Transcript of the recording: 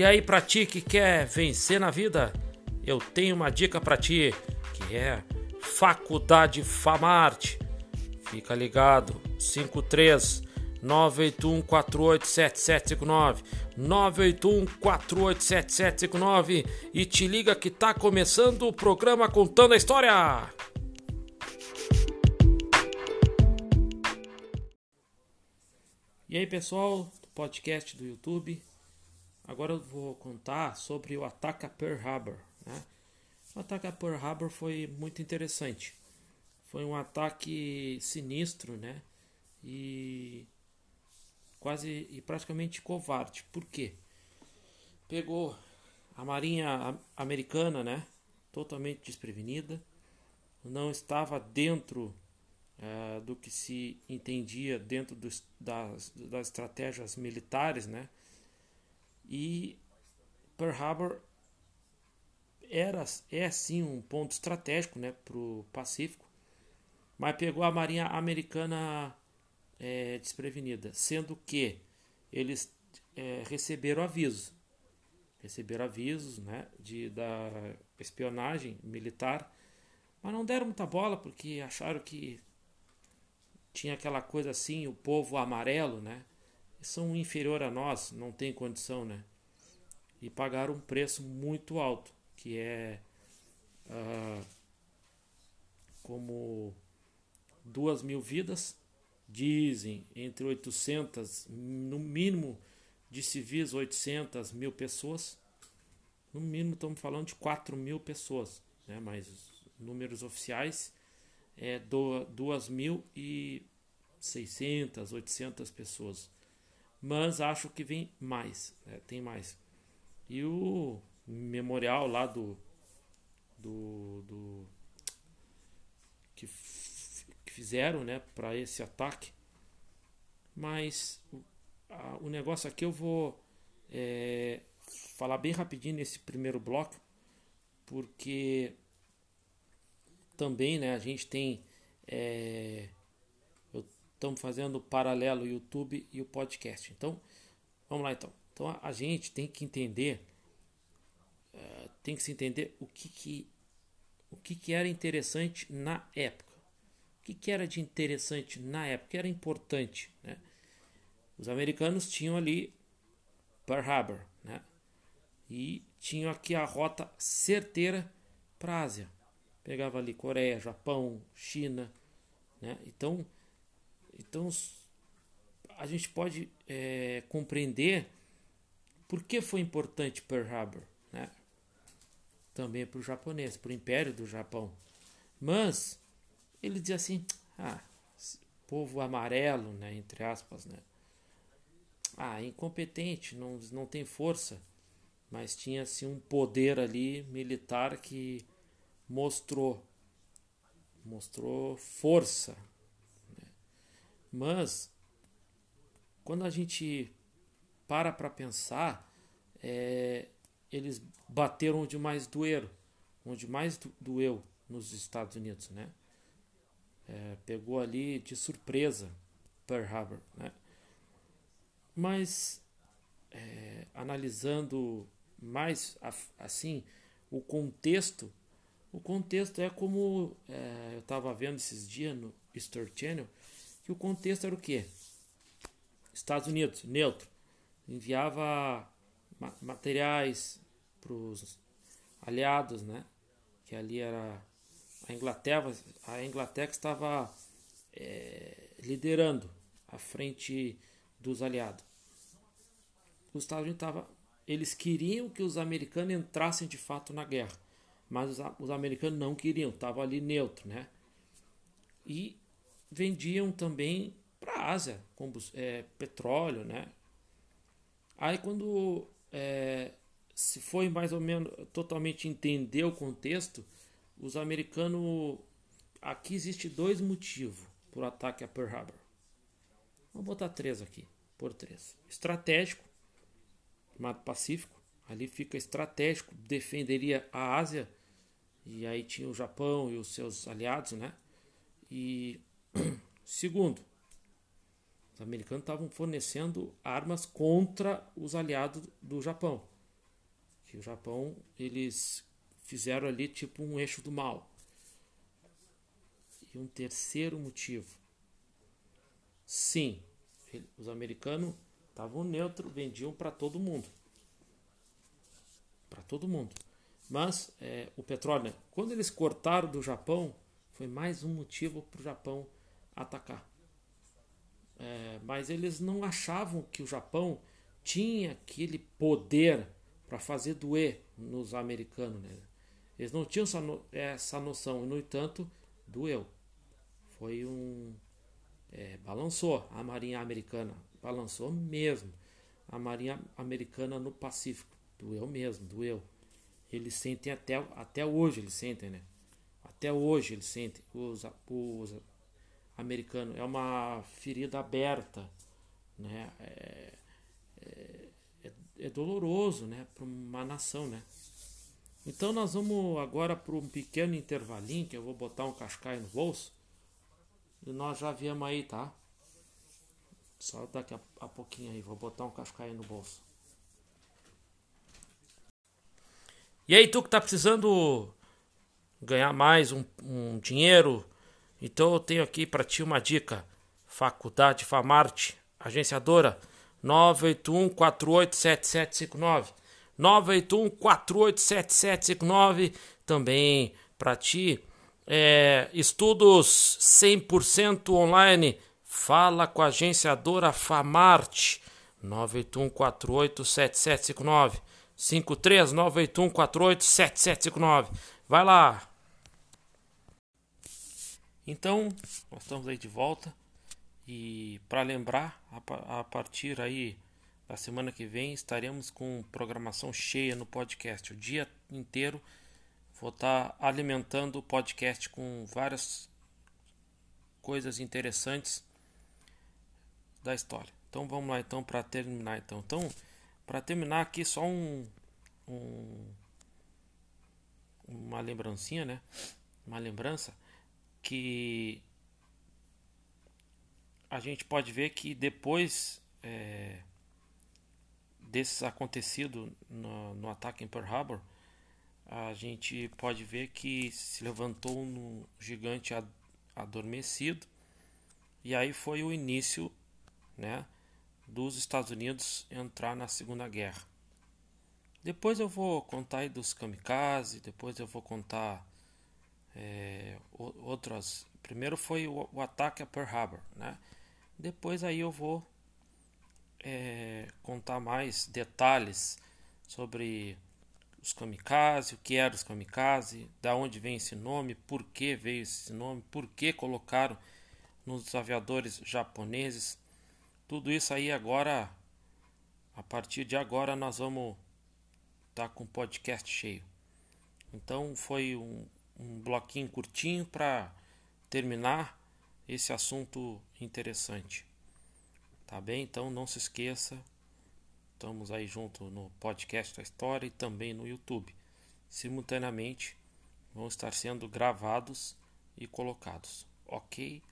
E aí, pra ti que quer vencer na vida, eu tenho uma dica para ti, que é Faculdade Famarte. Fica ligado, 53 981 487759 981 487759 e te liga que tá começando o programa contando a história. E aí, pessoal, do podcast do YouTube. Agora eu vou contar sobre o ataque a Pearl Harbor. Né? O ataque a Pearl Harbor foi muito interessante. Foi um ataque sinistro, né? E quase e praticamente covarde. Por quê? Pegou a Marinha Americana, né? Totalmente desprevenida, não estava dentro uh, do que se entendia dentro dos, das, das estratégias militares, né? E Pearl Harbor era, é sim um ponto estratégico né, para o Pacífico, mas pegou a Marinha Americana é, desprevenida, sendo que eles é, receberam avisos, receberam avisos né, de, da espionagem militar, mas não deram muita bola porque acharam que tinha aquela coisa assim, o povo amarelo, né? São inferior a nós, não tem condição, né? E pagaram um preço muito alto, que é uh, como duas mil vidas, dizem entre 800, no mínimo de civis 800 mil pessoas, no mínimo estamos falando de 4 mil pessoas, né? mas os números oficiais é do, 2.600, 800 pessoas mas acho que vem mais, né? tem mais. E o memorial lá do do, do que, que fizeram, né, para esse ataque. Mas a, o negócio aqui eu vou é, falar bem rapidinho nesse primeiro bloco, porque também, né, a gente tem é, estamos fazendo paralelo o YouTube e o podcast. Então, vamos lá então. Então a, a gente tem que entender, uh, tem que se entender o que, que o que, que era interessante na época. O que, que era de interessante na época, que era importante, né? Os americanos tinham ali Pearl Harbor, né? E tinham aqui a rota certeira para a Ásia. Pegava ali Coreia, Japão, China, né? Então, então, a gente pode é, compreender por que foi importante Pearl Harbor, né? Também para o japonês, para o Império do Japão. Mas ele dizia assim: ah, povo amarelo, né? Entre aspas, né? Ah, incompetente, não, não tem força, mas tinha assim um poder ali militar que mostrou mostrou força, mas quando a gente para para pensar, é, eles bateram onde mais doeram, onde mais doeu nos Estados Unidos, né? É, pegou ali de surpresa Pearl Harbor, né? Mas é, analisando mais assim o contexto, o contexto é como é, eu estava vendo esses dias no History Channel, que o contexto era o quê? Estados Unidos, neutro, enviava materiais para os aliados, né? Que ali era a Inglaterra, a Inglaterra estava é, liderando à frente dos aliados. Os Estados Unidos estava, eles queriam que os americanos entrassem de fato na guerra, mas os, os americanos não queriam, estavam ali neutro, né? E vendiam também para a Ásia é, petróleo, né? Aí quando é, se foi mais ou menos totalmente entender o contexto, os americanos aqui existe dois motivos por ataque a Pearl Harbor. Vou botar três aqui, por três. Estratégico, chamado Pacífico, ali fica estratégico, defenderia a Ásia e aí tinha o Japão e os seus aliados, né? E Segundo, os americanos estavam fornecendo armas contra os aliados do Japão. Que o Japão, eles fizeram ali tipo um eixo do mal. E um terceiro motivo. Sim, os americanos estavam neutro, vendiam para todo mundo. Para todo mundo. Mas é, o petróleo, né? quando eles cortaram do Japão, foi mais um motivo para o Japão atacar. É, mas eles não achavam que o Japão tinha aquele poder para fazer doer nos americanos. Né? Eles não tinham essa, no, essa noção, e no entanto, doeu. Foi um. É, balançou a Marinha Americana, balançou mesmo. A Marinha Americana no Pacífico, doeu mesmo, doeu. Eles sentem até, até hoje, eles sentem, né? Até hoje eles sentem, os, os americanos. É uma ferida aberta, né? É, é, é, é doloroso, né? Para uma nação, né? Então nós vamos agora para um pequeno intervalinho, que eu vou botar um cascaio no bolso. E nós já viemos aí, tá? Só daqui a, a pouquinho aí, vou botar um cascaio no bolso. E aí, tu que tá precisando ganhar mais um, um dinheiro, então eu tenho aqui para ti uma dica. Faculdade Famarte, agenciadora 981 487759. 981-487759. Também para ti. É, estudos 100% online. Fala com a agenciadora Famarte. 981-487759. 53981487759. Vai lá. Então, nós estamos aí de volta. E para lembrar, a partir aí da semana que vem estaremos com programação cheia no podcast. O dia inteiro vou estar alimentando o podcast com várias coisas interessantes da história. Então vamos lá então para terminar então. Então, para terminar aqui só um, um uma lembrancinha, né? Uma lembrança que a gente pode ver que depois é, acontecido no, no ataque em Pearl Harbor, a gente pode ver que se levantou um gigante adormecido e aí foi o início, né, dos Estados Unidos entrar na Segunda Guerra. Depois eu vou contar aí dos kamikaze, depois eu vou contar é, outras. Primeiro foi o, o ataque a Pearl Harbor, né? Depois aí eu vou é, contar mais detalhes sobre os kamikaze, o que eram os kamikaze, da onde vem esse nome, por que veio esse nome, por que colocaram nos aviadores japoneses. Tudo isso aí agora, a partir de agora, nós vamos estar tá com o podcast cheio. Então foi um, um bloquinho curtinho para terminar esse assunto interessante. Tá bem? Então não se esqueça. Estamos aí junto no podcast da história e também no YouTube. Simultaneamente vão estar sendo gravados e colocados. Ok?